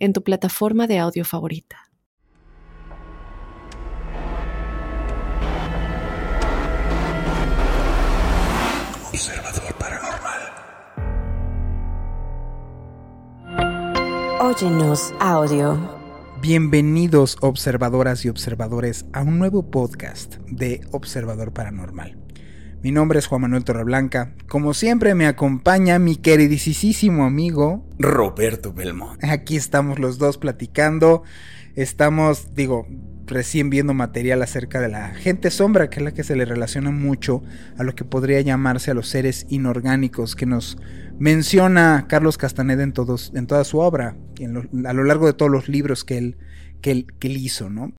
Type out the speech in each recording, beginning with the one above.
en tu plataforma de audio favorita. Observador Paranormal. Óyenos audio. Bienvenidos observadoras y observadores a un nuevo podcast de Observador Paranormal. Mi nombre es Juan Manuel Torreblanca. Como siempre me acompaña mi queridísimo amigo Roberto Belmont. Aquí estamos los dos platicando. Estamos, digo, recién viendo material acerca de la gente sombra, que es la que se le relaciona mucho a lo que podría llamarse a los seres inorgánicos que nos menciona Carlos Castaneda en, todos, en toda su obra, a lo largo de todos los libros que él, que él, que él hizo, ¿no?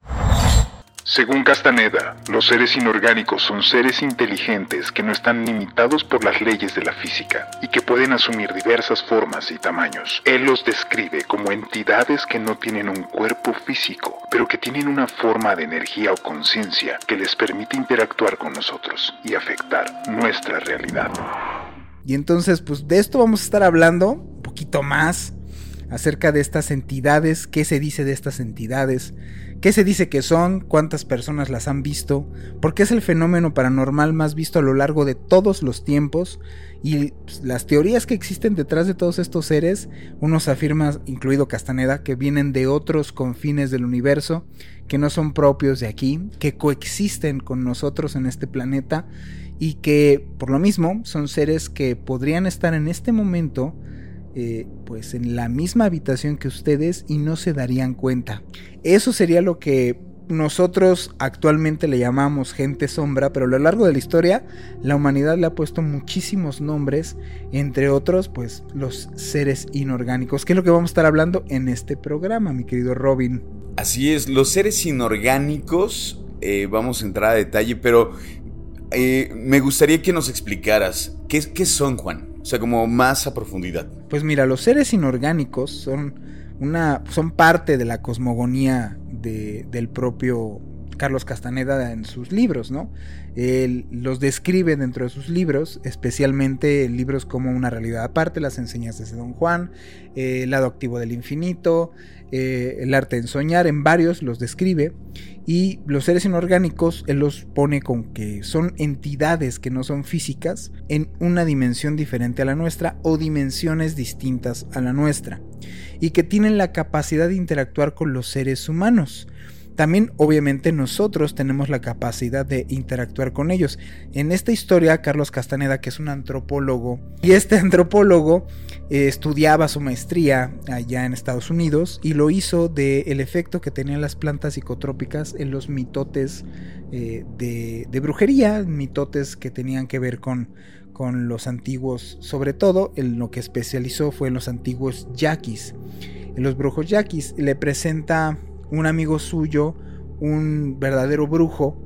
Según Castaneda, los seres inorgánicos son seres inteligentes que no están limitados por las leyes de la física y que pueden asumir diversas formas y tamaños. Él los describe como entidades que no tienen un cuerpo físico, pero que tienen una forma de energía o conciencia que les permite interactuar con nosotros y afectar nuestra realidad. Y entonces, pues de esto vamos a estar hablando un poquito más acerca de estas entidades, qué se dice de estas entidades, ¿Qué se dice que son? ¿Cuántas personas las han visto? ¿Por qué es el fenómeno paranormal más visto a lo largo de todos los tiempos? Y pues, las teorías que existen detrás de todos estos seres, unos afirman, incluido Castaneda, que vienen de otros confines del universo, que no son propios de aquí, que coexisten con nosotros en este planeta y que por lo mismo son seres que podrían estar en este momento eh, pues en la misma habitación que ustedes y no se darían cuenta. Eso sería lo que nosotros actualmente le llamamos gente sombra, pero a lo largo de la historia la humanidad le ha puesto muchísimos nombres, entre otros pues los seres inorgánicos, que es lo que vamos a estar hablando en este programa, mi querido Robin. Así es, los seres inorgánicos, eh, vamos a entrar a detalle, pero eh, me gustaría que nos explicaras, ¿qué, ¿qué son, Juan? O sea, como más a profundidad. Pues mira, los seres inorgánicos son una son parte de la cosmogonía del propio Carlos Castaneda en sus libros, ¿no? Él los describe dentro de sus libros, especialmente libros como Una realidad aparte, las enseñanzas de Don Juan, eh, El lado activo del infinito, eh, El arte en soñar, en varios los describe. Y los seres inorgánicos, él los pone con que son entidades que no son físicas en una dimensión diferente a la nuestra o dimensiones distintas a la nuestra. Y que tienen la capacidad de interactuar con los seres humanos. También obviamente nosotros tenemos la capacidad de interactuar con ellos. En esta historia, Carlos Castaneda, que es un antropólogo, y este antropólogo eh, estudiaba su maestría allá en Estados Unidos y lo hizo del el efecto que tenían las plantas psicotrópicas en los mitotes eh, de, brujería, mitotes que tenían que ver con, con los antiguos, sobre todo en lo que especializó fue en los antiguos yaquis. En los brujos yaquis le presenta un amigo suyo, un verdadero brujo,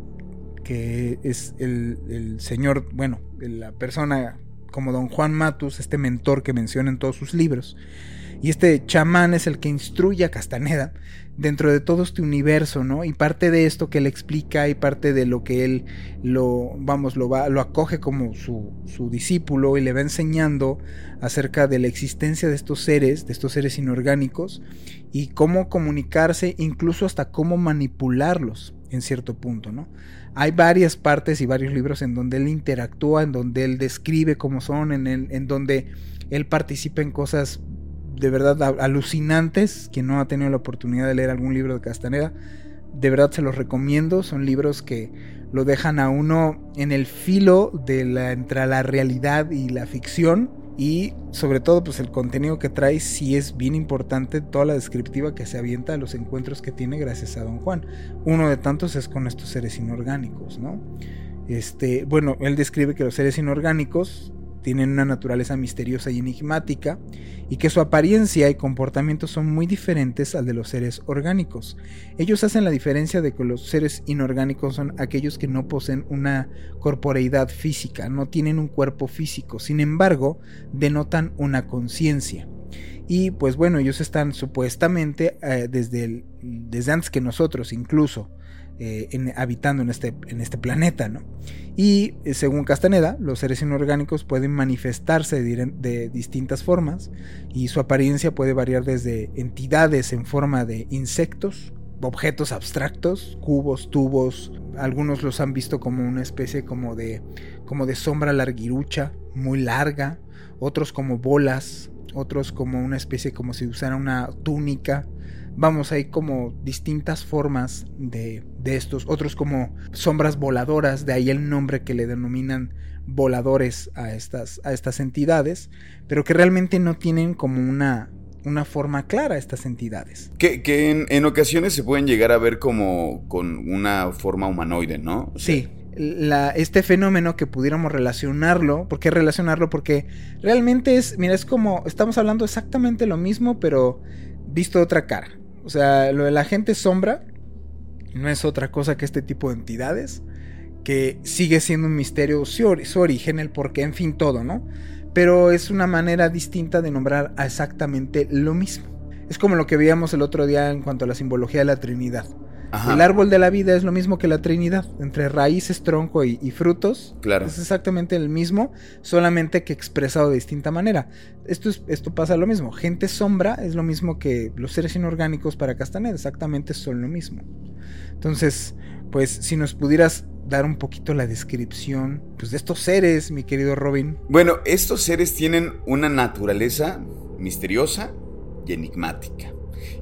que es el, señor, bueno, la persona como don Juan Matus, este mentor que menciona en todos sus libros. Y este chamán es el que instruye a Castaneda dentro de todo este universo, ¿no? Y parte de esto que él explica y parte de lo que él lo, vamos, lo, va, lo acoge como su, su discípulo y le va enseñando acerca de la existencia de estos seres, de estos seres inorgánicos y cómo comunicarse, incluso hasta cómo manipularlos en cierto punto, ¿no? Hay varias partes y varios libros en donde él interactúa, en donde él describe cómo son, en, en donde él participa en cosas de verdad alucinantes. Quien no ha tenido la oportunidad de leer algún libro de Castaneda, de verdad se los recomiendo. Son libros que lo dejan a uno en el filo de la, entre la realidad y la ficción. Y sobre todo, pues el contenido que trae sí es bien importante, toda la descriptiva que se avienta de los encuentros que tiene gracias a Don Juan. Uno de tantos es con estos seres inorgánicos, ¿no? Este, bueno, él describe que los seres inorgánicos tienen una naturaleza misteriosa y enigmática, y que su apariencia y comportamiento son muy diferentes al de los seres orgánicos. Ellos hacen la diferencia de que los seres inorgánicos son aquellos que no poseen una corporeidad física, no tienen un cuerpo físico, sin embargo, denotan una conciencia. Y pues bueno, ellos están supuestamente eh, desde, desde antes que nosotros incluso. Eh, habitando en este, en este planeta. ¿no? Y eh, según Castaneda, los seres inorgánicos pueden manifestarse de, distintas formas y su apariencia puede variar desde entidades en forma de insectos, objetos abstractos, cubos, tubos, algunos los han visto como una especie como de, como de sombra larguirucha, muy larga, otros como bolas, otros como una especie como si usara una túnica, vamos, hay como distintas formas de, estos, otros como sombras voladoras, de ahí el nombre que le denominan voladores a estas, a estas entidades, pero que realmente no tienen como una, una forma clara estas entidades. Que, en, ocasiones se pueden llegar a ver como con una forma humanoide, ¿no? sí. este fenómeno que pudiéramos relacionarlo, ¿por qué relacionarlo? Porque realmente es, mira, es como, estamos hablando exactamente lo mismo, pero visto de otra cara. O sea, lo de la gente sombra no es otra cosa que este tipo de entidades, que sigue siendo un misterio su, origen, el por qué, en fin, todo, ¿no? Pero es una manera distinta de nombrar a exactamente lo mismo. Es como lo que veíamos el otro día en cuanto a la simbología de la Trinidad. El árbol de la vida es lo mismo que la Trinidad, entre raíces, tronco y, frutos. Claro. Es exactamente el mismo, solamente que expresado de distinta manera. Esto, es, esto pasa lo mismo. Gente sombra es lo mismo que los seres inorgánicos para Castaneda, exactamente son lo mismo. Entonces, pues si nos pudieras dar un poquito la descripción pues, de estos seres, mi querido Robin. Bueno, estos seres tienen una naturaleza misteriosa y enigmática.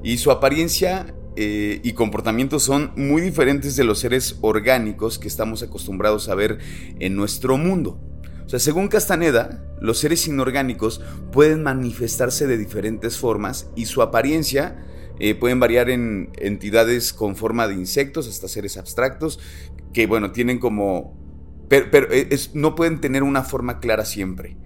Y su apariencia eh, y comportamientos son muy diferentes de los seres orgánicos que estamos acostumbrados a ver en nuestro mundo. O sea, según Castaneda, los seres inorgánicos pueden manifestarse de diferentes formas y su apariencia eh, pueden variar en entidades con forma de insectos hasta seres abstractos que, bueno, tienen como... Pero, eh, no pueden tener una forma clara siempre.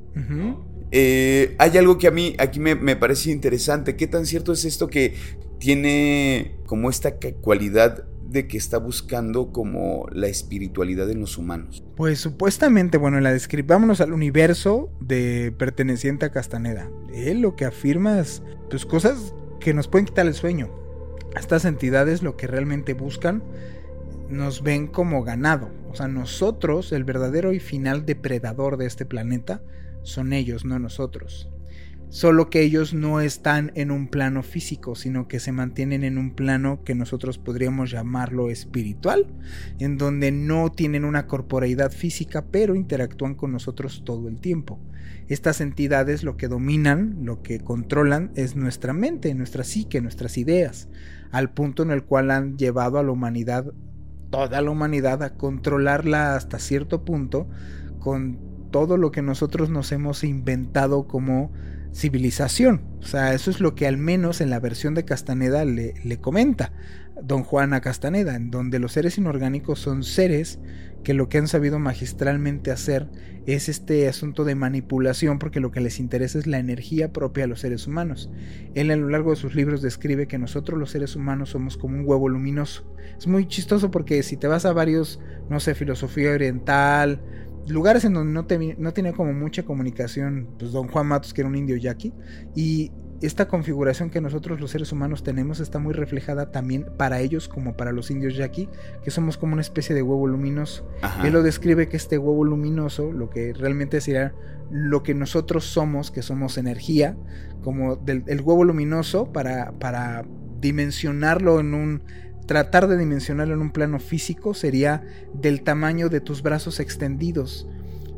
hay algo que a mí aquí me, me, parece interesante. ¿Qué tan cierto es esto que tiene como esta cualidad de que está buscando como la espiritualidad en los humanos. Pues supuestamente, bueno, en la vámonos al universo de perteneciente a Castaneda. Él lo que afirma es pues cosas que nos pueden quitar el sueño. Estas entidades lo que realmente buscan nos ven como ganado. O sea, nosotros, el verdadero y final depredador de este planeta, son ellos, no nosotros solo que ellos no están en un plano físico, sino que se mantienen en un plano que nosotros podríamos llamarlo espiritual, en donde no tienen una corporeidad física, pero interactúan con nosotros todo el tiempo. Estas entidades lo que dominan, lo que controlan es nuestra mente, nuestra psique, nuestras ideas, al punto en el cual han llevado a la humanidad, toda la humanidad, a controlarla hasta cierto punto con todo lo que nosotros nos hemos inventado como civilización. O sea, eso es lo que al menos en la versión de Castaneda le, le comenta don Juan a Castaneda, en donde los seres inorgánicos son seres que lo que han sabido magistralmente hacer es este asunto de manipulación porque lo que les interesa es la energía propia a los seres humanos. Él a lo largo de sus libros describe que nosotros los seres humanos somos como un huevo luminoso. Es muy chistoso porque si te vas a varios, no sé, filosofía oriental, lugares en donde no, te, no tenía como mucha comunicación, pues don Juan Matos, que era un indio yaqui, y esta configuración que nosotros los seres humanos tenemos está muy reflejada también para ellos como para los indios yaqui, que somos como una especie de huevo luminoso. Él lo describe que este huevo luminoso, lo que realmente sería lo que nosotros somos, que somos energía, como del el huevo luminoso, para, para dimensionarlo en un Tratar de dimensionarlo en un plano físico sería del tamaño de tus brazos extendidos.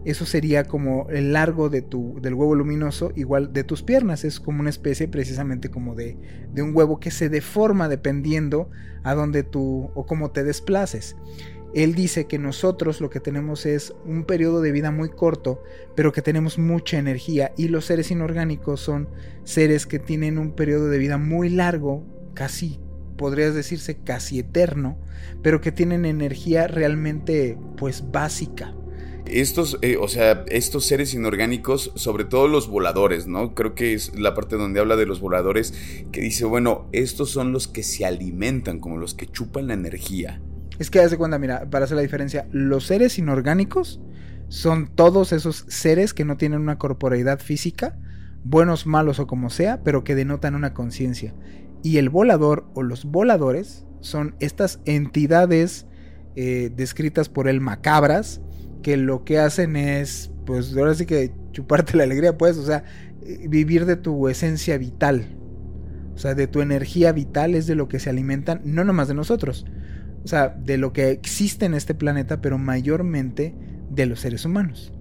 Eso sería como el largo de tu, del huevo luminoso, igual de tus piernas. Es como una especie precisamente como de, de un huevo que se deforma dependiendo a donde tú o cómo te desplaces. Él dice que nosotros lo que tenemos es un periodo de vida muy corto, pero que tenemos mucha energía y los seres inorgánicos son seres que tienen un periodo de vida muy largo, casi podrías decirse casi eterno, pero que tienen energía realmente pues básica. estos, eh, o sea, estos seres inorgánicos, sobre todo los voladores, ¿no? Creo que es la parte donde habla de los voladores, que dice, bueno, estos son los que se alimentan, como los que chupan la energía. Es que haz de cuenta, mira, para hacer la diferencia, los seres inorgánicos son todos esos seres que no tienen una corporeidad física, buenos, malos o como sea, pero que denotan una conciencia. Y el volador o los voladores son estas entidades eh, descritas por él macabras, que lo que hacen es, pues ahora sí que chuparte la alegría, pues, o sea, eh, vivir de tu esencia vital. O sea, de tu energía vital es de lo que se alimentan, no nomás de nosotros. O sea, de lo que existe en este planeta, pero mayormente de los seres humanos.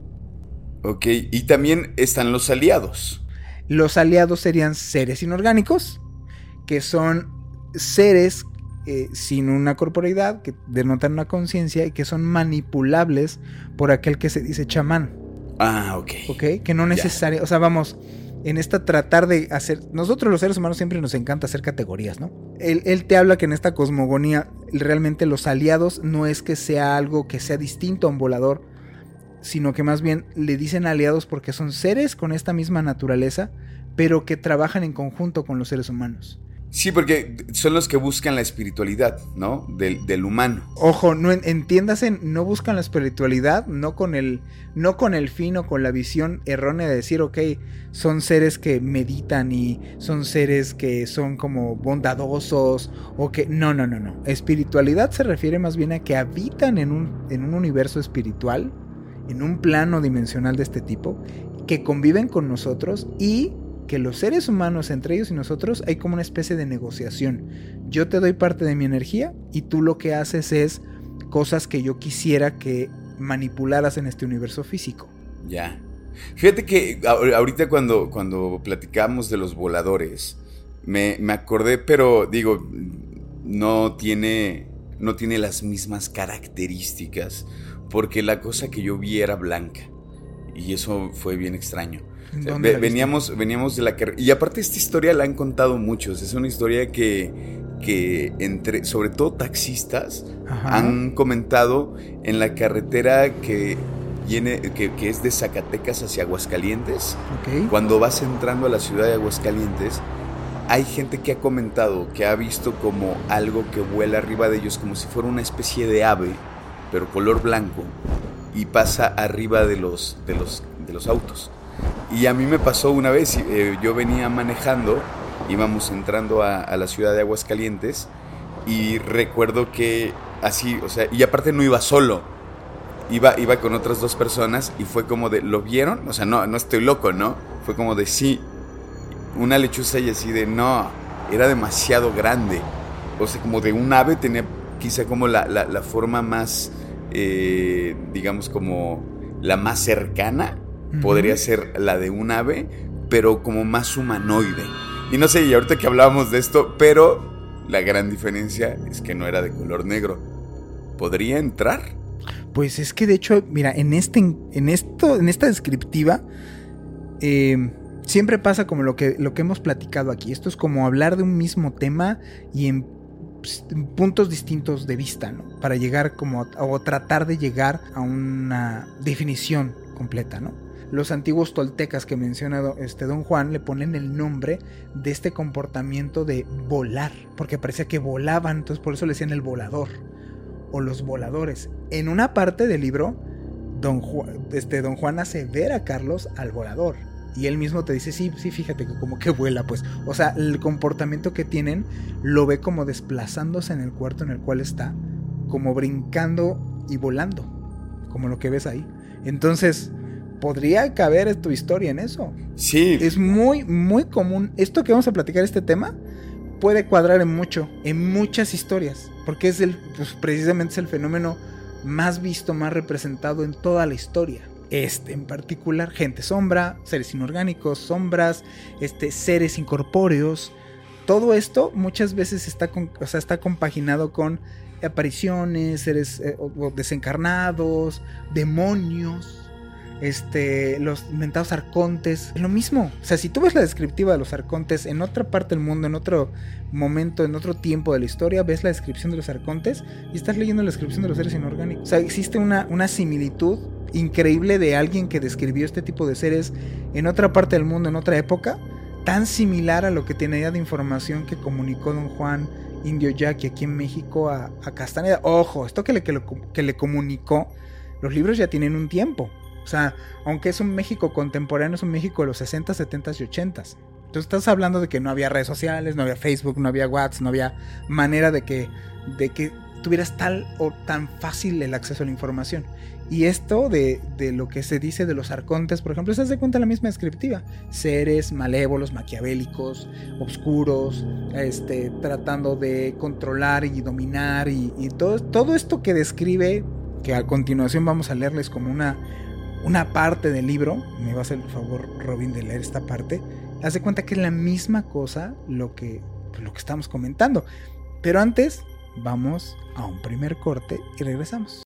Ok, y también están los aliados. Los aliados serían seres inorgánicos, que son seres eh, sin una corporeidad, que denotan una conciencia y que son manipulables por aquel que se dice chamán. Ah, ok. Ok, que no necesariamente, o sea, vamos, en esta tratar de hacer, nosotros los seres humanos siempre nos encanta hacer categorías, ¿no? Él, él, te habla que en esta cosmogonía realmente los aliados no es que sea algo que sea distinto a un volador, sino que más bien le dicen aliados porque son seres con esta misma naturaleza, pero que trabajan en conjunto con los seres humanos. Sí, porque son los que buscan la espiritualidad, ¿no? Del, humano. Ojo, no entiéndase, no buscan la espiritualidad, no con el, no con el fin o con la visión errónea de decir, ok, son seres que meditan y son seres que son como bondadosos o que, no, no, no, no. Espiritualidad se refiere más bien a que habitan en un, en un universo espiritual, en un plano dimensional de este tipo, que conviven con nosotros y que los seres humanos, entre ellos y nosotros, hay como una especie de negociación. Yo te doy parte de mi energía y tú lo que haces es cosas que yo quisiera que manipularas en este universo físico. Ya. Fíjate que ahorita cuando, cuando platicamos de los voladores, me, me acordé, pero digo, no tiene, no tiene las mismas características, porque la cosa que yo vi era blanca. Y eso fue bien extraño veníamos, veníamos de la carrera. Y aparte esta historia la han contado muchos. Es una historia que, que entre, sobre todo taxistas, han comentado en la carretera que, viene, que, es de Zacatecas hacia Aguascalientes. Cuando vas entrando a la ciudad de Aguascalientes, hay gente que ha comentado que ha visto como algo que vuela arriba de ellos, como si fuera una especie de ave, pero color blanco, y pasa arriba de los, de los, de los autos. Y a mí me pasó una vez, eh, yo venía manejando, íbamos entrando a, la ciudad de Aguascalientes y recuerdo que así, o sea, y aparte no iba solo, iba, iba con otras dos personas y fue como de, ¿lo vieron? O sea, no, no estoy loco, ¿no? Fue como de, sí, una lechuza y así de, no, era demasiado grande. O sea, como de un ave tenía quizá como la, la, forma más, eh, digamos, como la más cercana podría ser la de un ave, pero como más humanoide. Y no sé, y ahorita que hablábamos de esto, pero la gran diferencia es que no era de color negro. ¿Podría entrar? Pues es que de hecho, mira, en este, en esto, en esta descriptiva, em, siempre pasa como lo que, lo que hemos platicado aquí. Esto es como hablar de un mismo tema y en, pues, puntos distintos de vista, ¿no? Para llegar como o tratar de llegar a una definición completa, ¿no? Los antiguos toltecas que menciona este don Juan le ponen el nombre de este comportamiento de volar, porque parecía que volaban, entonces por eso le decían el volador o los voladores. En una parte del libro, don Juan, este, don Juan hace ver a Carlos al volador. Y él mismo te dice, sí, sí, fíjate que como que vuela, pues. O sea, el comportamiento que tienen lo ve como desplazándose en el cuarto en el cual está, como brincando y volando, como lo que ves ahí. Entonces, podría caber tu historia en eso. Sí. Es muy, muy común. Esto que vamos a platicar, este tema, puede cuadrar en mucho, en muchas historias, porque es el, pues, precisamente es el fenómeno más visto, más representado en toda la historia. Este en particular, gente sombra, seres inorgánicos, sombras, este, seres incorpóreos. Todo esto muchas veces está, o sea, está compaginado con apariciones, seres eh, desencarnados, demonios este, los mentados arcontes, es lo mismo. O sea, si tú ves la descriptiva de los arcontes en otra parte del mundo, en otro momento, en otro tiempo de la historia, ves la descripción de los arcontes y estás leyendo la descripción de los seres inorgánicos. O sea, existe una, una similitud increíble de alguien que describió este tipo de seres en otra parte del mundo, en otra época, tan similar a lo que tenía de información que comunicó don Juan Indio Jack aquí en México a, Castaneda. Ojo, esto que le, que le comunicó, los libros ya tienen un tiempo. O sea, aunque es un México contemporáneo, es un México de los 60, 70 y 80. Entonces estás hablando de que no había redes sociales, no había Facebook, no había WhatsApp, no había manera de que, de que tuvieras tal o tan fácil el acceso a la información. Y esto de, de, lo que se dice de los arcontes, por ejemplo, se hace cuenta la misma descriptiva. Seres malévolos, maquiavélicos, oscuros, este, tratando de controlar y dominar y, y todo, todo esto que describe, que a continuación vamos a leerles como una, una parte del libro, me va a hacer el favor Robin de leer esta parte, hace cuenta que es la misma cosa lo que, lo que estamos comentando. Pero antes, vamos a un primer corte y regresamos.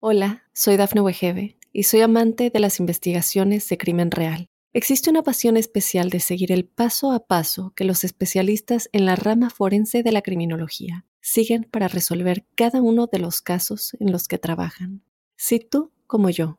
Hola, soy Dafne Wegebe y soy amante de las investigaciones de crimen real. Existe una pasión especial de seguir el paso a paso que los especialistas en la rama forense de la criminología siguen para resolver cada uno de los casos en los que trabajan. Si tú, como yo,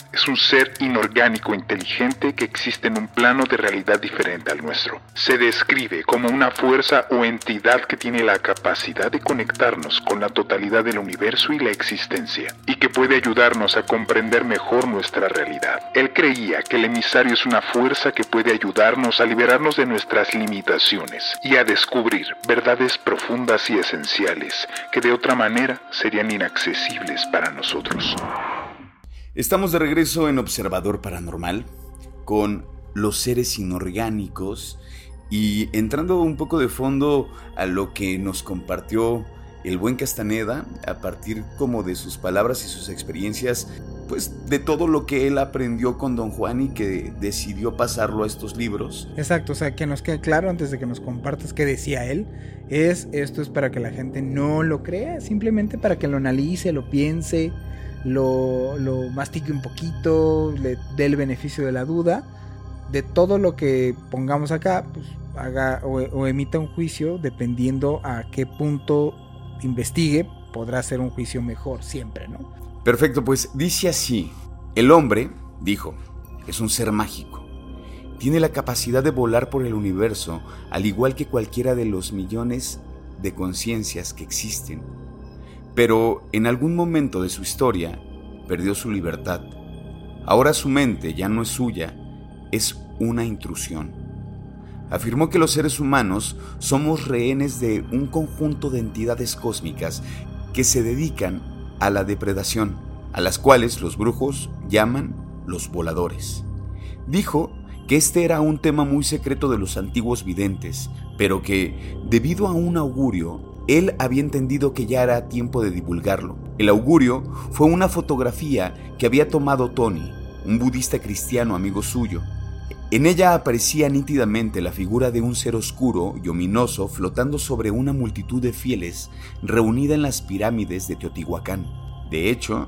es un ser inorgánico inteligente que existe en un plano de realidad diferente al nuestro. Se describe como una fuerza o entidad que tiene la capacidad de conectarnos con la totalidad del universo y la existencia, y que puede ayudarnos a comprender mejor nuestra realidad. Él creía que el emisario es una fuerza que puede ayudarnos a liberarnos de nuestras limitaciones y a descubrir verdades profundas y esenciales que de otra manera serían inaccesibles para nosotros. Estamos de regreso en Observador Paranormal con los seres inorgánicos y entrando un poco de fondo a lo que nos compartió el buen Castaneda a partir como de sus palabras y sus experiencias, pues de todo lo que él aprendió con Don Juan y que decidió pasarlo a estos libros. Exacto, o sea, que nos quede claro antes de que nos compartas qué decía él, es esto es para que la gente no lo crea, simplemente para que lo analice, lo piense, lo, lo mastique un poquito, le dé el beneficio de la duda. De todo lo que pongamos acá, pues haga o, emita un juicio dependiendo a qué punto investigue, podrá ser un juicio mejor siempre, ¿no? Perfecto, pues dice así, el hombre, dijo, es un ser mágico. Tiene la capacidad de volar por el universo, al igual que cualquiera de los millones de conciencias que existen pero en algún momento de su historia perdió su libertad. Ahora su mente ya no es suya, es una intrusión. Afirmó que los seres humanos somos rehenes de un conjunto de entidades cósmicas que se dedican a la depredación, a las cuales los brujos llaman los voladores. Dijo que este era un tema muy secreto de los antiguos videntes, pero que, debido a un augurio, él había entendido que ya era tiempo de divulgarlo. El augurio fue una fotografía que había tomado Tony, un budista cristiano amigo suyo. En ella aparecía nítidamente la figura de un ser oscuro y ominoso flotando sobre una multitud de fieles reunida en las pirámides de Teotihuacán. De hecho,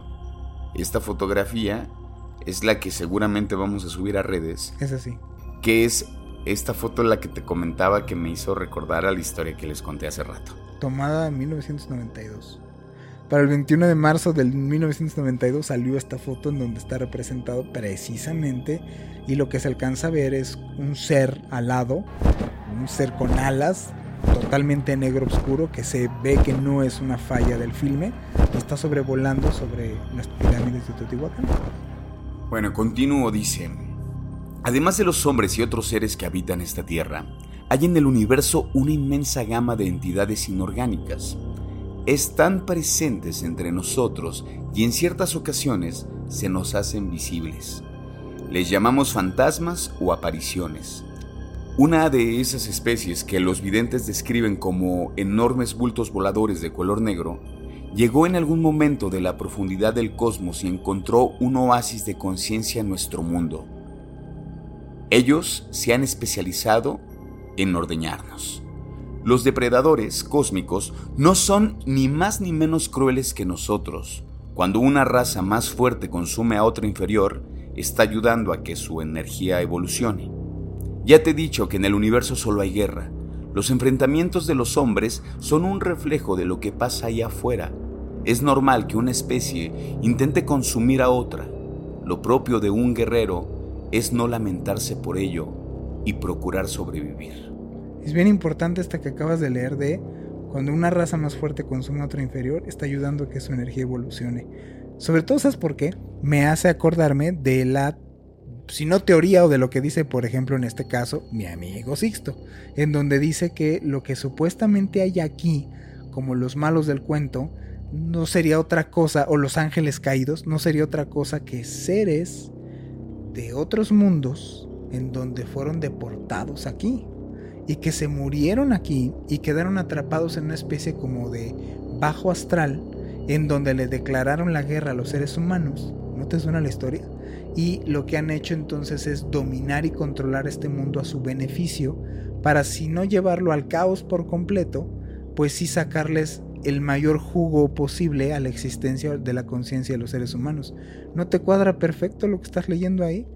esta fotografía es la que seguramente vamos a subir a redes. Es así. Que es esta foto la que te comentaba que me hizo recordar a la historia que les conté hace rato tomada en 1992. Para el 21 de marzo del 1992 salió esta foto en donde está representado precisamente y lo que se alcanza a ver es un ser alado, un ser con alas, totalmente negro oscuro que se ve que no es una falla del filme, está sobrevolando sobre las pirámides de Teotihuacán. Bueno, continúo, dice. Además de los hombres y otros seres que habitan esta tierra, hay en el universo una inmensa gama de entidades inorgánicas. Están presentes entre nosotros y en ciertas ocasiones se nos hacen visibles. Les llamamos fantasmas o apariciones. Una de esas especies que los videntes describen como enormes bultos voladores de color negro llegó en algún momento de la profundidad del cosmos y encontró un oasis de conciencia en nuestro mundo. Ellos se han especializado en ordeñarnos. Los depredadores cósmicos no son ni más ni menos crueles que nosotros. Cuando una raza más fuerte consume a otra inferior, está ayudando a que su energía evolucione. Ya te he dicho que en el universo solo hay guerra. Los enfrentamientos de los hombres son un reflejo de lo que pasa allá afuera. Es normal que una especie intente consumir a otra. Lo propio de un guerrero es no lamentarse por ello y procurar sobrevivir. Es bien importante esta que acabas de leer de cuando una raza más fuerte consume a otra inferior, está ayudando a que su energía evolucione. Sobre todo, ¿sabes por qué? Me hace acordarme de la, si no teoría o de lo que dice, por ejemplo, en este caso, mi amigo Sixto, en donde dice que lo que supuestamente hay aquí, como los malos del cuento, no sería otra cosa, o los ángeles caídos, no sería otra cosa que seres de otros mundos en donde fueron deportados aquí y que se murieron aquí y quedaron atrapados en una especie como de bajo astral en donde le declararon la guerra a los seres humanos. ¿No te suena la historia? Y lo que han hecho entonces es dominar y controlar este mundo a su beneficio para si no llevarlo al caos por completo, pues sí sacarles el mayor jugo posible a la existencia de la conciencia de los seres humanos. ¿No te cuadra perfecto lo que estás leyendo ahí?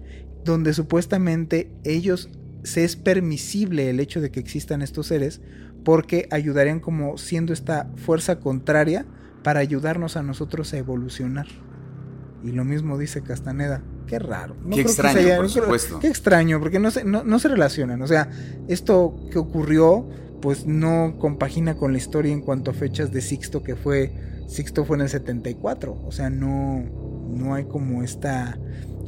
Donde supuestamente ellos se es permisible el hecho de que existan estos seres porque ayudarían como siendo esta fuerza contraria para ayudarnos a nosotros a evolucionar. Y lo mismo dice Castaneda. Qué raro. qué extraño, por supuesto. Qué extraño, porque no se, no, se relacionan. O sea, esto que ocurrió, pues no compagina con la historia en cuanto a fechas de Sixto, que fue. Sixto fue en el 74. O sea, no, no hay como esta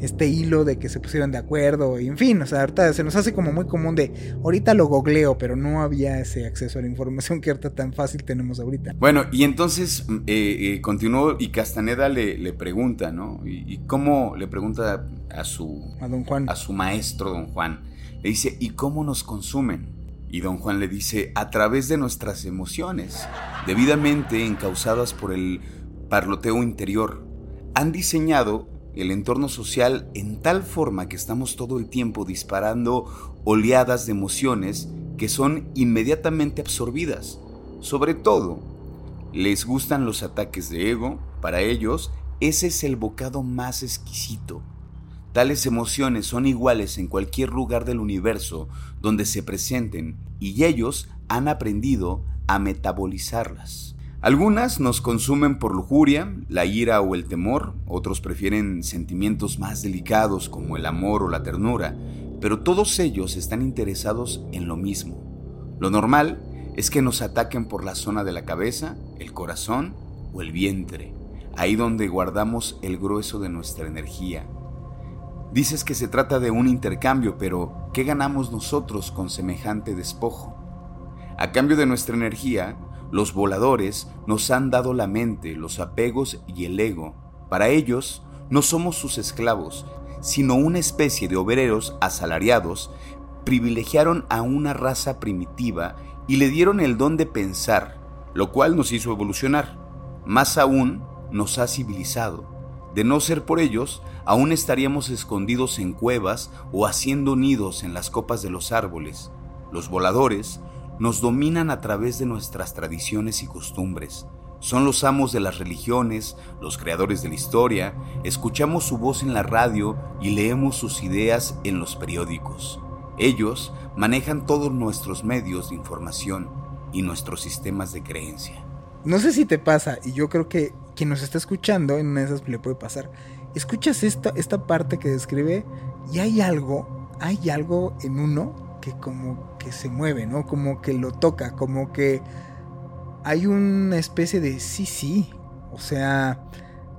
este hilo de que se pusieran de acuerdo, y en fin, o sea, ahorita se nos hace como muy común de, ahorita lo googleo, pero no había ese acceso a la información que ahorita tan fácil tenemos ahorita. Bueno, y entonces eh, eh, continuó y Castaneda le, le pregunta, ¿no? Y, cómo le pregunta a su... A don Juan. A su maestro, don Juan. Le dice, ¿y cómo nos consumen? Y don Juan le dice, a través de nuestras emociones, debidamente encausadas por el parloteo interior. Han diseñado el entorno social en tal forma que estamos todo el tiempo disparando oleadas de emociones que son inmediatamente absorbidas. Sobre todo, les gustan los ataques de ego, para ellos ese es el bocado más exquisito. Tales emociones son iguales en cualquier lugar del universo donde se presenten y ellos han aprendido a metabolizarlas. Algunas nos consumen por lujuria, la ira o el temor, otros prefieren sentimientos más delicados como el amor o la ternura, pero todos ellos están interesados en lo mismo. Lo normal es que nos ataquen por la zona de la cabeza, el corazón o el vientre, ahí donde guardamos el grueso de nuestra energía. Dices que se trata de un intercambio, pero ¿qué ganamos nosotros con semejante despojo? A cambio de nuestra energía, los voladores nos han dado la mente, los apegos y el ego. Para ellos, no somos sus esclavos, sino una especie de obreros asalariados, privilegiaron a una raza primitiva y le dieron el don de pensar, lo cual nos hizo evolucionar. Más aún, nos ha civilizado. De no ser por ellos, aún estaríamos escondidos en cuevas o haciendo nidos en las copas de los árboles. Los voladores nos dominan a través de nuestras tradiciones y costumbres. Son los amos de las religiones, los creadores de la historia, escuchamos su voz en la radio y leemos sus ideas en los periódicos. Ellos manejan todos nuestros medios de información y nuestros sistemas de creencia. No sé si te pasa, y yo creo que quien nos está escuchando en esas le puede pasar. Escuchas esta, esta parte que describe y hay algo, hay algo en uno que como que se mueve, ¿no? Como que lo toca, como que hay una especie de sí, sí. O sea,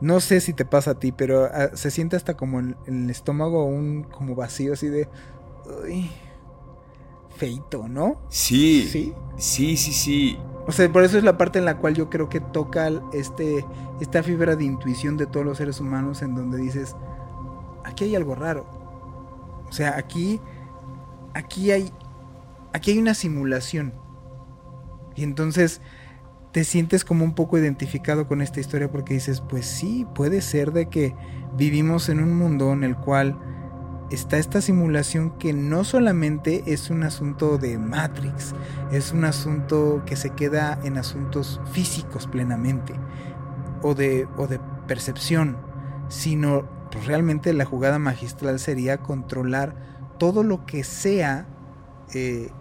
no sé si te pasa a ti, pero ah, se siente hasta como en, el estómago un como vacío así de... feito, ¿no? Sí. Sí. Sí, sí, sí. O sea, por eso es la parte en la cual yo creo que toca este, esta fibra de intuición de todos los seres humanos en donde dices, aquí hay algo raro. O sea, aquí aquí hay, aquí hay una simulación. Y entonces te sientes como un poco identificado con esta historia porque dices, pues sí, puede ser de que vivimos en un mundo en el cual está esta simulación que no solamente es un asunto de Matrix, es un asunto que se queda en asuntos físicos plenamente o de, o de percepción, sino realmente la jugada magistral sería controlar todo lo que sea eh,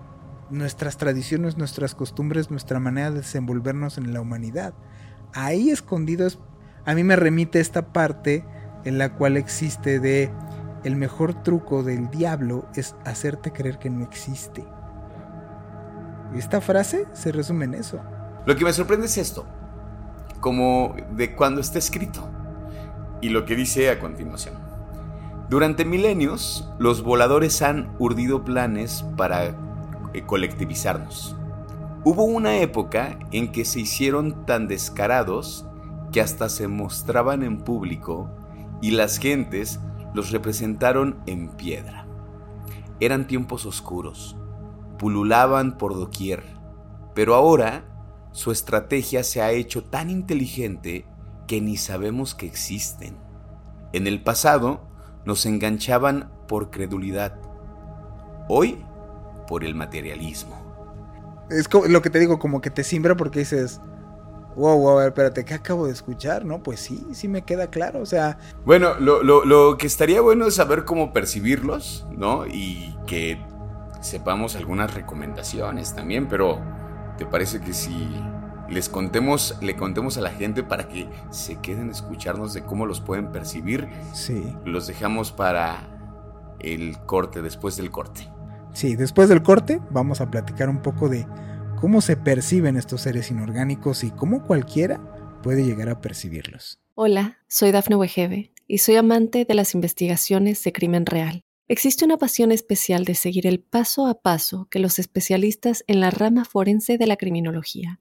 nuestras tradiciones, nuestras costumbres, nuestra manera de desenvolvernos en la humanidad. Ahí escondido a mí me remite esta parte en la cual existe de el mejor truco del diablo es hacerte creer que no existe. Esta frase se resume en eso. Lo que me sorprende es esto, como de cuando está escrito, y lo que dice a continuación. Durante milenios, los voladores han urdido planes para eh, colectivizarnos. Hubo una época en que se hicieron tan descarados que hasta se mostraban en público y las gentes los representaron en piedra. Eran tiempos oscuros, pululaban por doquier, pero ahora su estrategia se ha hecho tan inteligente que ni sabemos que existen. En el pasado nos enganchaban por credulidad, hoy por el materialismo. Es lo que te digo, como que te simbra porque dices, wow, wow, a ver, espérate, ¿qué acabo de escuchar? No, pues sí, sí me queda claro, o sea... Bueno, lo, lo, que estaría bueno es saber cómo percibirlos, ¿no? Y que sepamos algunas recomendaciones también, pero ¿te parece que si les contemos, le contemos a la gente para que se queden a escucharnos de cómo los pueden percibir? Sí. Los dejamos para el corte, después del corte. Sí, después del corte vamos a platicar un poco de cómo se perciben estos seres inorgánicos y cómo cualquiera puede llegar a percibirlos. Hola, soy Dafne Wegebe y soy amante de las investigaciones de crimen real. Existe una pasión especial de seguir el paso a paso que los especialistas en la rama forense de la criminología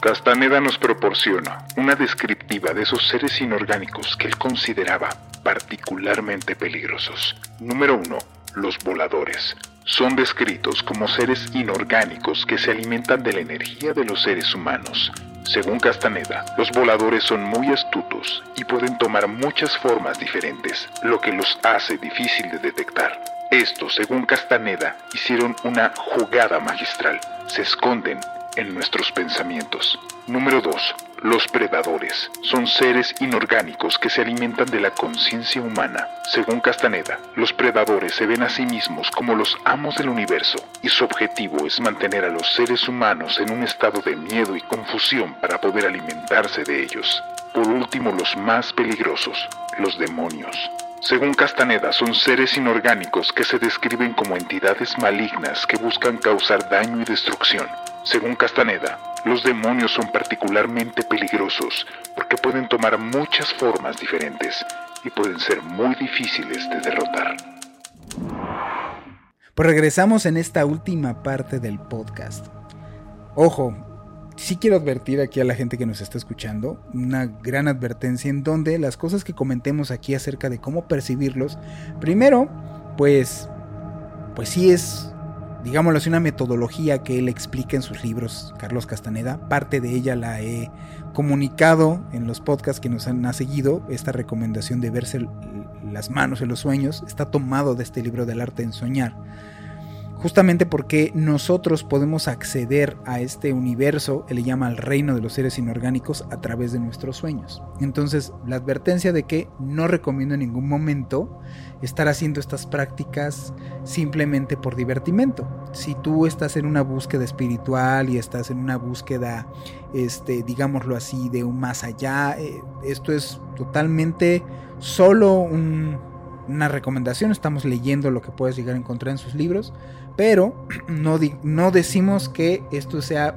Castaneda nos proporciona una descriptiva de esos seres inorgánicos que él consideraba particularmente peligrosos. Número 1. Los voladores son descritos como seres inorgánicos que se alimentan de la energía de los seres humanos. Según Castaneda, los voladores son muy astutos y pueden tomar muchas formas diferentes, lo que los hace difícil de detectar. Estos, según Castaneda, hicieron una jugada magistral. Se esconden en nuestros pensamientos. Número 2. Los predadores son seres inorgánicos que se alimentan de la conciencia humana. Según Castaneda, los predadores se ven a sí mismos como los amos del universo y su objetivo es mantener a los seres humanos en un estado de miedo y confusión para poder alimentarse de ellos. Por último, los más peligrosos, los demonios. Según Castaneda, son seres inorgánicos que se describen como entidades malignas que buscan causar daño y destrucción. Según Castaneda, los demonios son particularmente peligrosos porque pueden tomar muchas formas diferentes y pueden ser muy difíciles de derrotar. Pues regresamos en esta última parte del podcast. Ojo, sí quiero advertir aquí a la gente que nos está escuchando una gran advertencia en donde las cosas que comentemos aquí acerca de cómo percibirlos, primero, pues, pues sí es, digámoslo así, una metodología que él explica en sus libros, Carlos Castaneda. Parte de ella la he comunicado en los podcasts que nos han ha seguido. Esta recomendación de verse las manos en los sueños está tomado de este libro del arte en soñar justamente porque nosotros podemos acceder a este universo, él le llama al reino de los seres inorgánicos, a través de nuestros sueños. Entonces, la advertencia de que no recomiendo en ningún momento estar haciendo estas prácticas simplemente por divertimento. Si tú estás en una búsqueda espiritual y estás en una búsqueda, este, digámoslo así, de un más allá, eh, esto es totalmente solo una recomendación, estamos leyendo lo que puedes llegar a encontrar en sus libros, pero no, no decimos que esto sea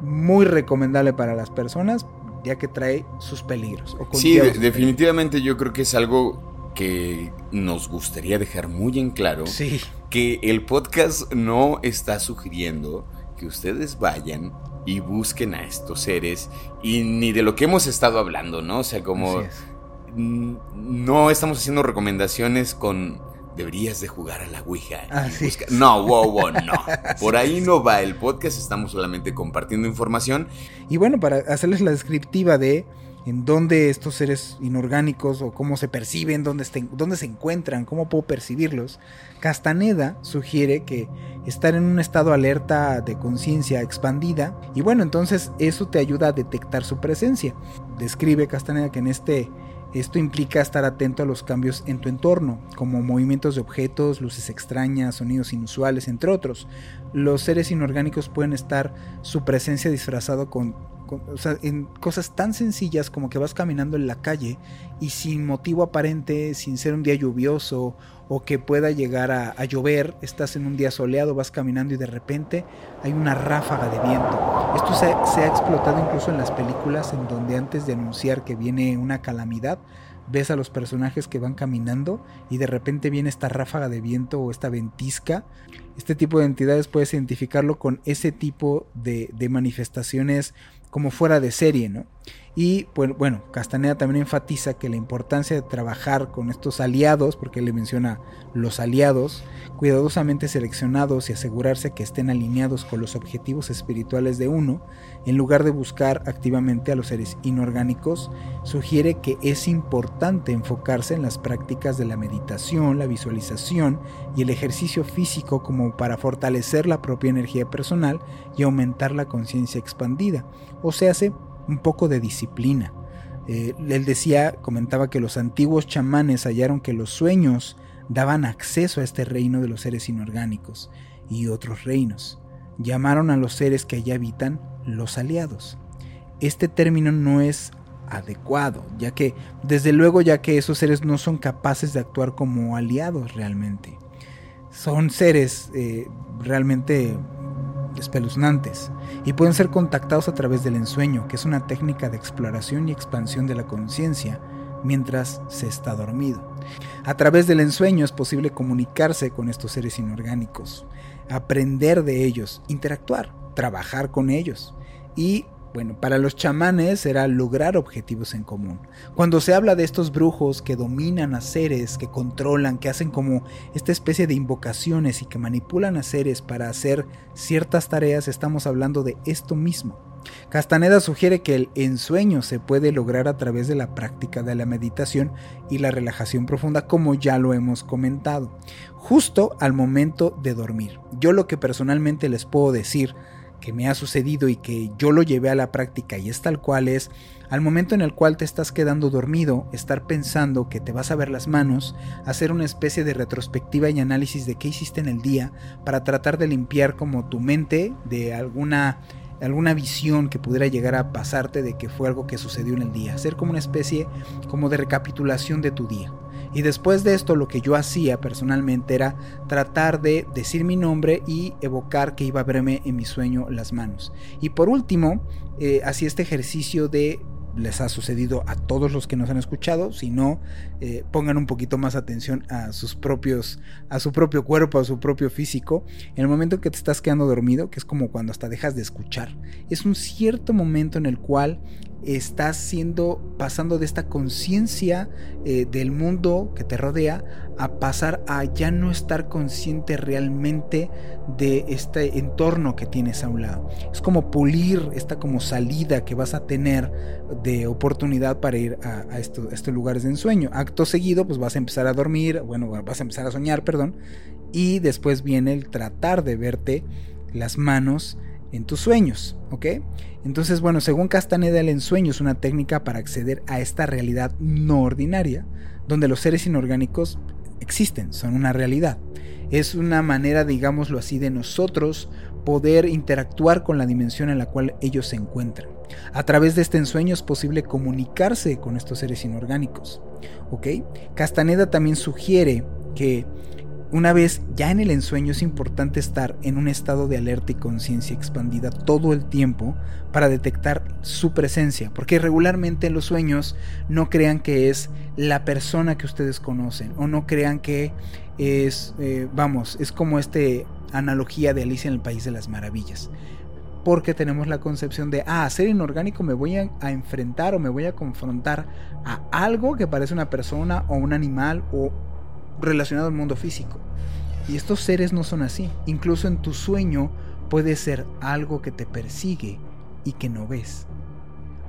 muy recomendable para las personas, ya que trae sus peligros. sí, definitivamente yo creo que es algo que nos gustaría dejar muy en claro Sí. que el podcast no está sugiriendo que ustedes vayan y busquen a estos seres y ni de lo que hemos estado hablando, ¿no? O sea, como no estamos haciendo recomendaciones con deberías de jugar a la Ouija. Así busca-". es. No, wow, wow, no. Por ahí no va el podcast, estamos solamente compartiendo información. Y bueno, para hacerles la descriptiva de en dónde estos seres inorgánicos o cómo se perciben, dónde, estén- dónde se encuentran, cómo puedo percibirlos, Castaneda sugiere que estar en un estado alerta de conciencia expandida y bueno, entonces eso te ayuda a detectar su presencia. Describe Castaneda que en este esto implica estar atento a los cambios en tu entorno, como movimientos de objetos, luces extrañas, sonidos inusuales, entre otros. Los seres inorgánicos pueden estar su presencia disfrazado con, o sea, en cosas tan sencillas como que vas caminando en la calle y sin motivo aparente, sin ser un día lluvioso o que pueda llegar a, llover, estás en un día soleado, vas caminando y de repente hay una ráfaga de viento. Esto se, se ha explotado incluso en las películas en donde antes de anunciar que viene una calamidad, ves a los personajes que van caminando y de repente viene esta ráfaga de viento o esta ventisca. Este tipo de entidades puedes identificarlo con ese tipo de, de manifestaciones como fuera de serie, ¿no? Y bueno, bueno, Castaneda también enfatiza que la importancia de trabajar con estos aliados, porque él le menciona los aliados, cuidadosamente seleccionados y asegurarse que estén alineados con los objetivos espirituales de uno, en lugar de buscar activamente a los seres inorgánicos, sugiere que es importante enfocarse en las prácticas de la meditación, la visualización y el ejercicio físico como para fortalecer la propia energía personal y aumentar la conciencia expandida, o se hace un poco de disciplina. Eh, él decía, comentaba que los antiguos chamanes hallaron que los sueños daban acceso a este reino de los seres inorgánicos y otros reinos. Llamaron a los seres que allí habitan los aliados. Este término no es adecuado, ya que desde luego ya que esos seres no son capaces de actuar como aliados realmente. Son seres eh, realmente espeluznantes y pueden ser contactados a través del ensueño, que es una técnica de exploración y expansión de la conciencia mientras se está dormido. A través del ensueño es posible comunicarse con estos seres inorgánicos, aprender de ellos, interactuar, trabajar con ellos y bueno, para los chamanes era lograr objetivos en común. Cuando se habla de estos brujos que dominan a seres, que controlan, que hacen como esta especie de invocaciones y que manipulan a seres para hacer ciertas tareas, estamos hablando de esto mismo. Castaneda sugiere que el ensueño se puede lograr a través de la práctica de la meditación y la relajación profunda, como ya lo hemos comentado, justo al momento de dormir. Yo lo que personalmente les puedo decir que me ha sucedido y que yo lo llevé a la práctica y es tal cual es, al momento en el cual te estás quedando dormido, estar pensando que te vas a ver las manos, hacer una especie de retrospectiva y análisis de qué hiciste en el día para tratar de limpiar como tu mente de alguna alguna visión que pudiera llegar a pasarte de que fue algo que sucedió en el día, hacer como una especie como de recapitulación de tu día. Y después de esto lo que yo hacía personalmente era tratar de decir mi nombre y evocar que iba a verme en mi sueño las manos. Y por último, eh, hacía este ejercicio de les ha sucedido a todos los que nos han escuchado, si no, eh, pongan un poquito más atención a sus propios, a su propio cuerpo, a su propio físico. En el momento que te estás quedando dormido, que es como cuando hasta dejas de escuchar, es un cierto momento en el cual estás siendo pasando de esta conciencia eh, del mundo que te rodea a pasar a ya no estar consciente realmente de este entorno que tienes a un lado. Es como pulir esta como salida que vas a tener de oportunidad para ir a, a, esto, a estos lugares de ensueño. Acto seguido, pues vas a empezar a dormir, bueno, vas a empezar a soñar, perdón, y después viene el tratar de verte las manos en tus sueños, ¿ok? Entonces, bueno, según Castaneda, el ensueño es una técnica para acceder a esta realidad no ordinaria, donde los seres inorgánicos existen, son una realidad. Es una manera, digámoslo así, de nosotros poder interactuar con la dimensión en la cual ellos se encuentran. A través de este ensueño es posible comunicarse con estos seres inorgánicos, ¿ok? Castaneda también sugiere que una vez ya en el ensueño es importante estar en un estado de alerta y conciencia expandida todo el tiempo para detectar su presencia, porque regularmente en los sueños no crean que es la persona que ustedes conocen o no crean que es, eh, vamos, es como este analogía de Alicia en el País de las Maravillas. Porque tenemos la concepción de, ah, ser inorgánico me voy a, a enfrentar o me voy a confrontar a algo que parece una persona o un animal o relacionado al mundo físico. Y estos seres no son así. Incluso en tu sueño puede ser algo que te persigue y que no ves.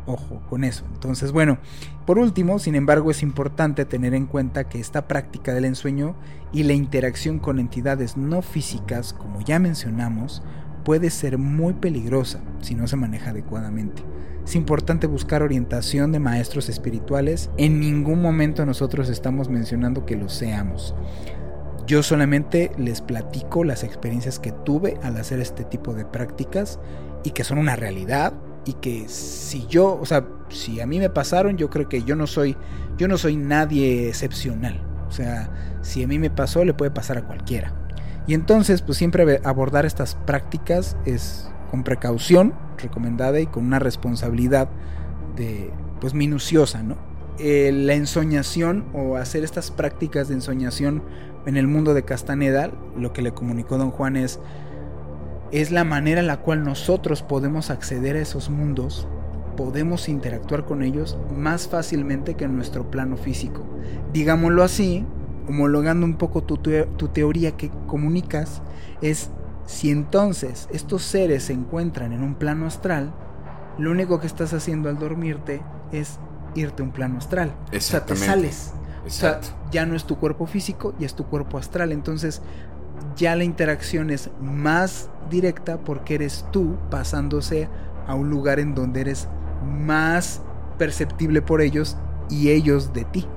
Ojo con eso. Entonces, bueno, por último, sin embargo, es importante tener en cuenta que esta práctica del ensueño y la interacción con entidades no físicas, como ya mencionamos, puede ser muy peligrosa si no se maneja adecuadamente. Es importante buscar orientación de maestros espirituales. En ningún momento nosotros estamos mencionando que lo seamos. Yo solamente les platico las experiencias que tuve al hacer este tipo de prácticas y que son una realidad y que si yo, o sea, si a mí me pasaron, yo creo que yo no soy yo no soy nadie excepcional. O sea, si a mí me pasó, le puede pasar a cualquiera. Y entonces, pues siempre abordar estas prácticas es con precaución recomendada y con una responsabilidad de pues minuciosa, ¿no? Eh, la ensoñación o hacer estas prácticas de ensoñación en el mundo de Castaneda, lo que le comunicó don Juan es, es la manera en la cual nosotros podemos acceder a esos mundos, podemos interactuar con ellos más fácilmente que en nuestro plano físico. Digámoslo así, homologando un poco tu, tu teoría que comunicas, es si entonces estos seres se encuentran en un plano astral, lo único que estás haciendo al dormirte es irte a un plano astral. O sea, te sales. Exacto. ya no es tu cuerpo físico, ya es tu cuerpo astral. Entonces, ya la interacción es más directa porque eres tú pasándose a un lugar en donde eres más perceptible por ellos y ellos de ti.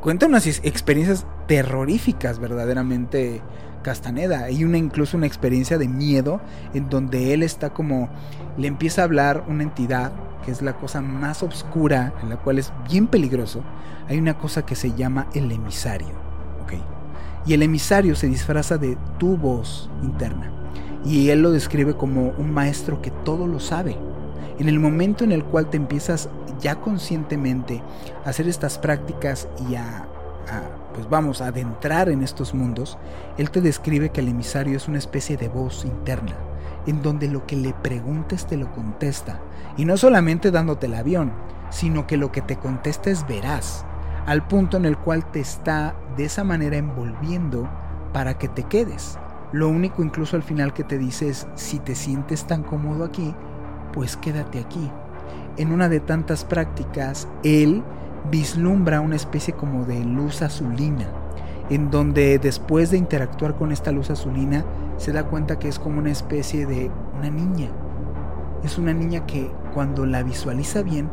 Cuenta unas experiencias terroríficas verdaderamente Castaneda. Hay una incluso una experiencia de miedo en donde él está como le empieza a hablar una entidad que es la cosa más oscura, en la cual es bien peligroso. Hay una cosa que se llama el emisario, ¿ok? Y el emisario se disfraza de tu voz interna. Y él lo describe como un maestro que todo lo sabe. En el momento en el cual te empiezas ya conscientemente a hacer estas prácticas y a pues vamos, a adentrar en estos mundos, él te describe que el emisario es una especie de voz interna, en donde lo que le preguntes te lo contesta, y no solamente dándote el avión, sino que lo que te contesta es veraz, al punto en el cual te está de esa manera envolviendo para que te quedes. Lo único incluso al final que te dice es, si te sientes tan cómodo aquí, pues quédate aquí. En una de tantas prácticas, él vislumbra una especie como de luz azulina, en donde después de interactuar con esta luz azulina se da cuenta que es como una especie de una niña. Es una niña que cuando la visualiza bien,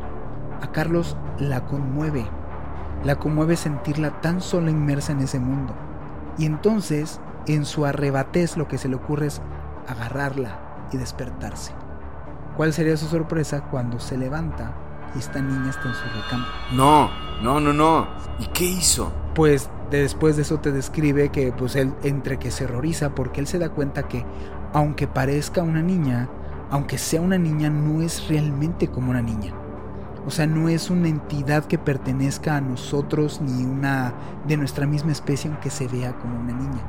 a Carlos la conmueve. La conmueve sentirla tan sola inmersa en ese mundo. Y entonces, en su arrebatez, lo que se le ocurre es agarrarla y despertarse. ¿Cuál sería su sorpresa cuando se levanta y esta niña está en su recámara. No, no, no, no. ¿Y qué hizo? Pues después de eso te describe que pues él entre que se horroriza porque él se da cuenta que aunque parezca una niña, aunque sea una niña, no es realmente como una niña. O sea, no es una entidad que pertenezca a nosotros ni una de nuestra misma especie aunque se vea como una niña.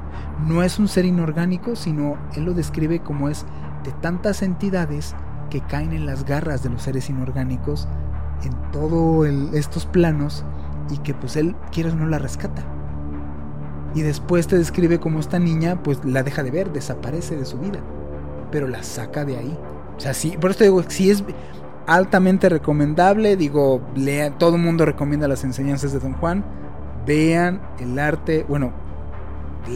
No es un ser inorgánico, sino él lo describe como es de tantas entidades que caen en las garras de los seres inorgánicos en todos estos planos y que pues él, quieres no la rescata. Y después te describe como esta niña pues la deja de ver, desaparece de su vida, pero la saca de ahí. O sea, sí, por eso te digo, si es altamente recomendable, digo, lea, todo el mundo recomienda las enseñanzas de Don Juan, vean el arte, bueno,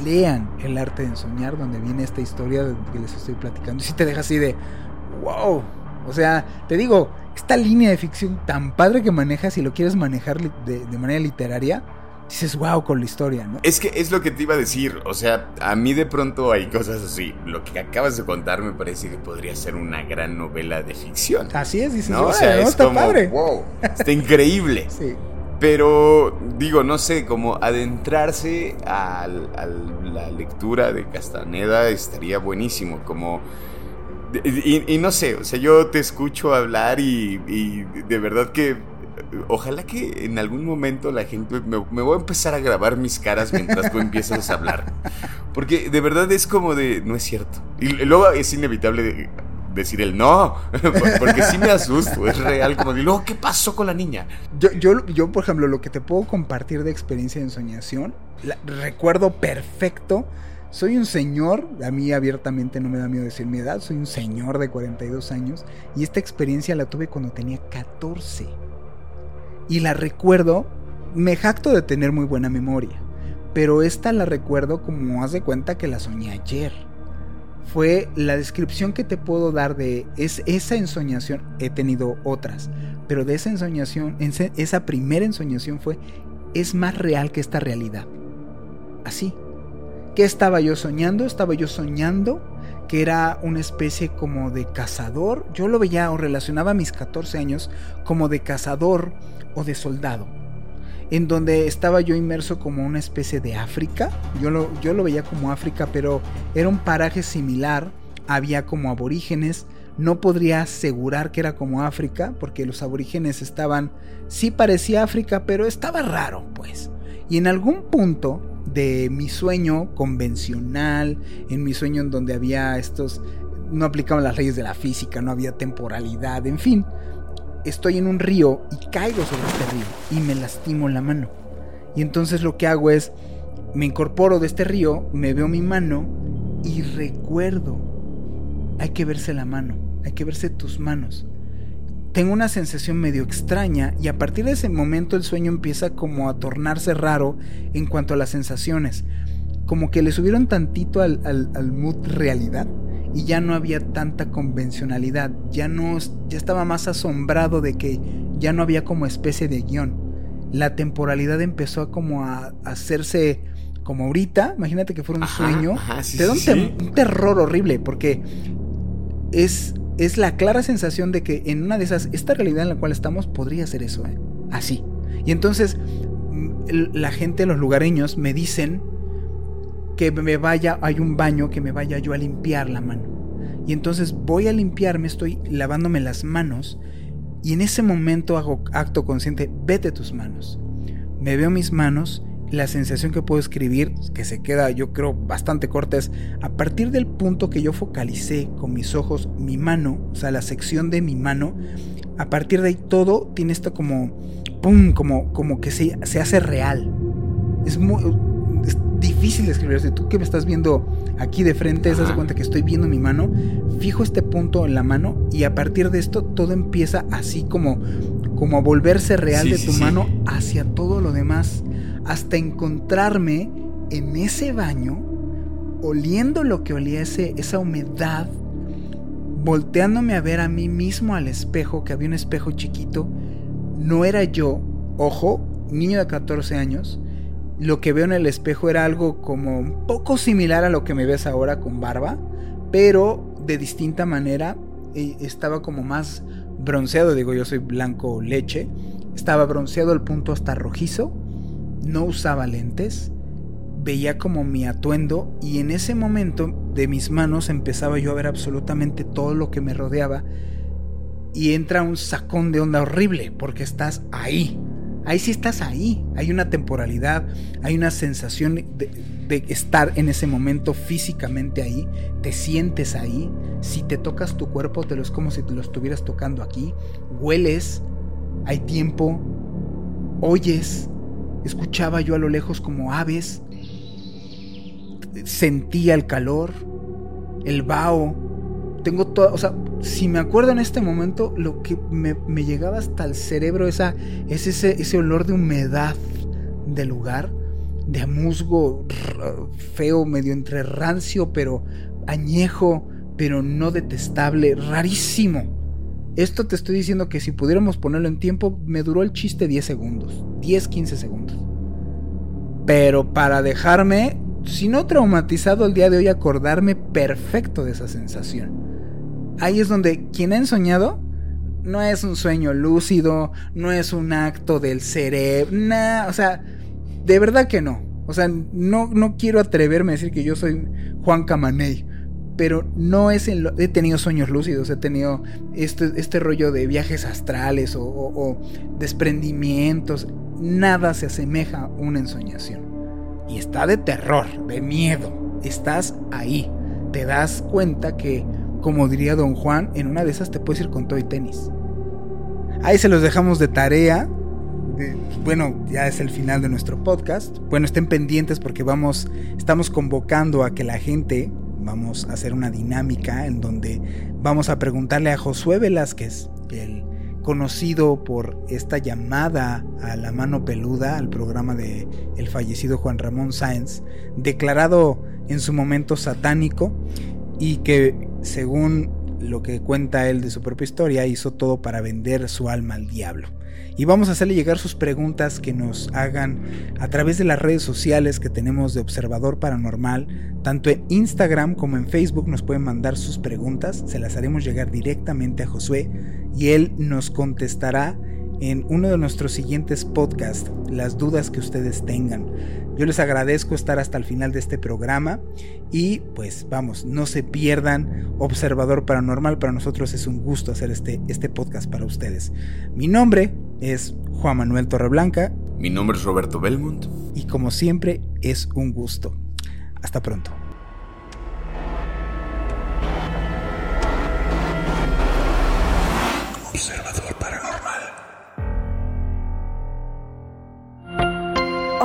lean el arte de ensoñar, donde viene esta historia que les estoy platicando. Y si te deja así de, wow, o sea, te digo, esta línea de ficción tan padre que manejas, si lo quieres manejar de, manera literaria, dices, wow, con la historia, ¿no? Es que es lo que te iba a decir, o sea, a mí de pronto hay cosas así. Lo que acabas de contar me parece que podría ser una gran novela de ficción. Así es, dices, ¿no? O sea, es está como, padre. wow, está increíble. sí. Pero digo, no sé, como adentrarse a, la lectura de Castaneda estaría buenísimo, como... Y, no sé, o sea, yo te escucho hablar y, de verdad que ojalá que en algún momento la gente me, me, voy a empezar a grabar mis caras mientras tú empiezas a hablar. Porque de verdad es como de, no es cierto. Y luego es inevitable decir el no, porque sí me asusto, es real, como digo, ¿qué pasó con la niña? Yo, yo, yo, por ejemplo, lo que te puedo compartir de experiencia de ensoñación, recuerdo perfecto, soy un señor, a mí abiertamente no me da miedo decir mi edad, soy un señor de 42 años, y esta experiencia la tuve cuando tenía 14. Y la recuerdo, me jacto de tener muy buena memoria, pero esta la recuerdo como haz de cuenta que la soñé ayer fue la descripción que te puedo dar de es, esa ensoñación. He tenido otras, pero de esa ensoñación, esa primera ensoñación fue, es más real que esta realidad. Así. ¿Qué estaba yo soñando? Estaba yo soñando que era una especie como de cazador. Yo lo veía o relacionaba a mis 14 años como de cazador o de soldado en donde estaba yo inmerso como una especie de África. Yo lo, yo lo veía como África, pero era un paraje similar. Había como aborígenes. No podría asegurar que era como África, porque los aborígenes estaban, sí parecía África, pero estaba raro, pues. Y en algún punto de mi sueño convencional, en mi sueño en donde había estos, no aplicaban las leyes de la física, no había temporalidad, en fin, estoy en un río y caigo sobre este río y me lastimo la mano. Y entonces lo que hago es, me incorporo de este río, me veo mi mano y recuerdo. Hay que verse la mano, hay que verse tus manos. Tengo una sensación medio extraña y a partir de ese momento el sueño empieza como a tornarse raro en cuanto a las sensaciones. Como que le subieron tantito al, al, al mood realidad y ya no había tanta convencionalidad, ya no ya estaba más asombrado de que ya no había como especie de guion. La temporalidad empezó a como a, hacerse como ahorita, imagínate que fuera un sueño, te da un, terror horrible porque es es la clara sensación de que en una de esas esta realidad en la cual estamos podría ser eso, ¿eh? así. Y entonces mm, la gente, los lugareños me dicen que me vaya, hay un baño que me vaya yo a limpiar la mano. Y entonces voy a limpiarme, estoy lavándome las manos y en ese momento hago acto consciente, vete tus manos. Me veo mis manos, la sensación que puedo escribir, que se queda yo creo bastante corta, es a partir del punto que yo focalicé con mis ojos mi mano, o sea, la sección de mi mano, a partir de ahí todo tiene esto como, ¡pum!, como, como que se, se hace real. Es muy, difícil de escribir. Si tú que me estás viendo aquí de frente, te das cuenta que estoy viendo mi mano, fijo este punto en la mano y a partir de esto todo empieza así como, como a volverse real de tu mano hacia todo lo demás, hasta encontrarme en ese baño, oliendo lo que olía esa humedad, volteándome a ver a mí mismo al espejo, que había un espejo chiquito, no era yo, ojo, niño de 14 años, lo que veo en el espejo era algo como un poco similar a lo que me ves ahora con barba, pero de distinta manera. Estaba como más bronceado, digo yo soy blanco leche. Estaba bronceado al punto hasta rojizo. No usaba lentes. Veía como mi atuendo y en ese momento de mis manos empezaba yo a ver absolutamente todo lo que me rodeaba. Y entra un sacón de onda horrible porque estás ahí ahí sí estás ahí. Hay una temporalidad, hay una sensación de, estar en ese momento físicamente ahí, te sientes ahí. Si te tocas tu cuerpo, te lo es como si te lo estuvieras tocando aquí. Hueles, hay tiempo, oyes. Escuchaba yo a lo lejos como aves. Sentía el calor, el vaho. Tengo todo, o sea, si me acuerdo en este momento, lo que me, llegaba hasta el cerebro es ese, ese olor de humedad del lugar, de musgo feo, medio entre rancio, pero añejo, pero no detestable, rarísimo. Esto te estoy diciendo que si pudiéramos ponerlo en tiempo, me duró el chiste 10 segundos, 10, 15 segundos. Pero para dejarme, si no traumatizado el día de hoy, acordarme perfecto de esa sensación ahí es donde quien ha ensoñado no es un sueño lúcido, no es un acto del cerebro, nada, o sea, de verdad que no. O sea, no, no quiero atreverme a decir que yo soy Juan Camaney, pero no es en lo, he tenido sueños lúcidos, he tenido este, este rollo de viajes astrales o, desprendimientos, nada se asemeja a una ensoñación. Y está de terror, de miedo, estás ahí, te das cuenta que, como diría don Juan, en una de esas te puedes ir con todo y tenis. Ahí se los dejamos de tarea. bueno, ya es el final de nuestro podcast. Bueno, estén pendientes porque vamos, estamos convocando a que la gente, vamos a hacer una dinámica en donde vamos a preguntarle a Josué Velázquez, el conocido por esta llamada a la mano peluda al programa de el fallecido Juan Ramón Sáenz, declarado en su momento satánico y que según lo que cuenta él de su propia historia hizo todo para vender su alma al diablo y vamos a hacerle llegar sus preguntas que nos hagan a través de las redes sociales que tenemos de Observador Paranormal. Tanto en Instagram como en Facebook nos pueden mandar sus preguntas, se las haremos llegar directamente a Josué y él nos contestará en uno de nuestros siguientes podcasts las dudas que ustedes tengan. Yo les agradezco estar hasta el final de este programa y pues vamos, no se pierdan Observador Paranormal, para nosotros es un gusto hacer este, este podcast para ustedes. Mi nombre es Juan Manuel Torreblanca. Mi nombre es Roberto Belmont. Y como siempre es un gusto. Hasta pronto.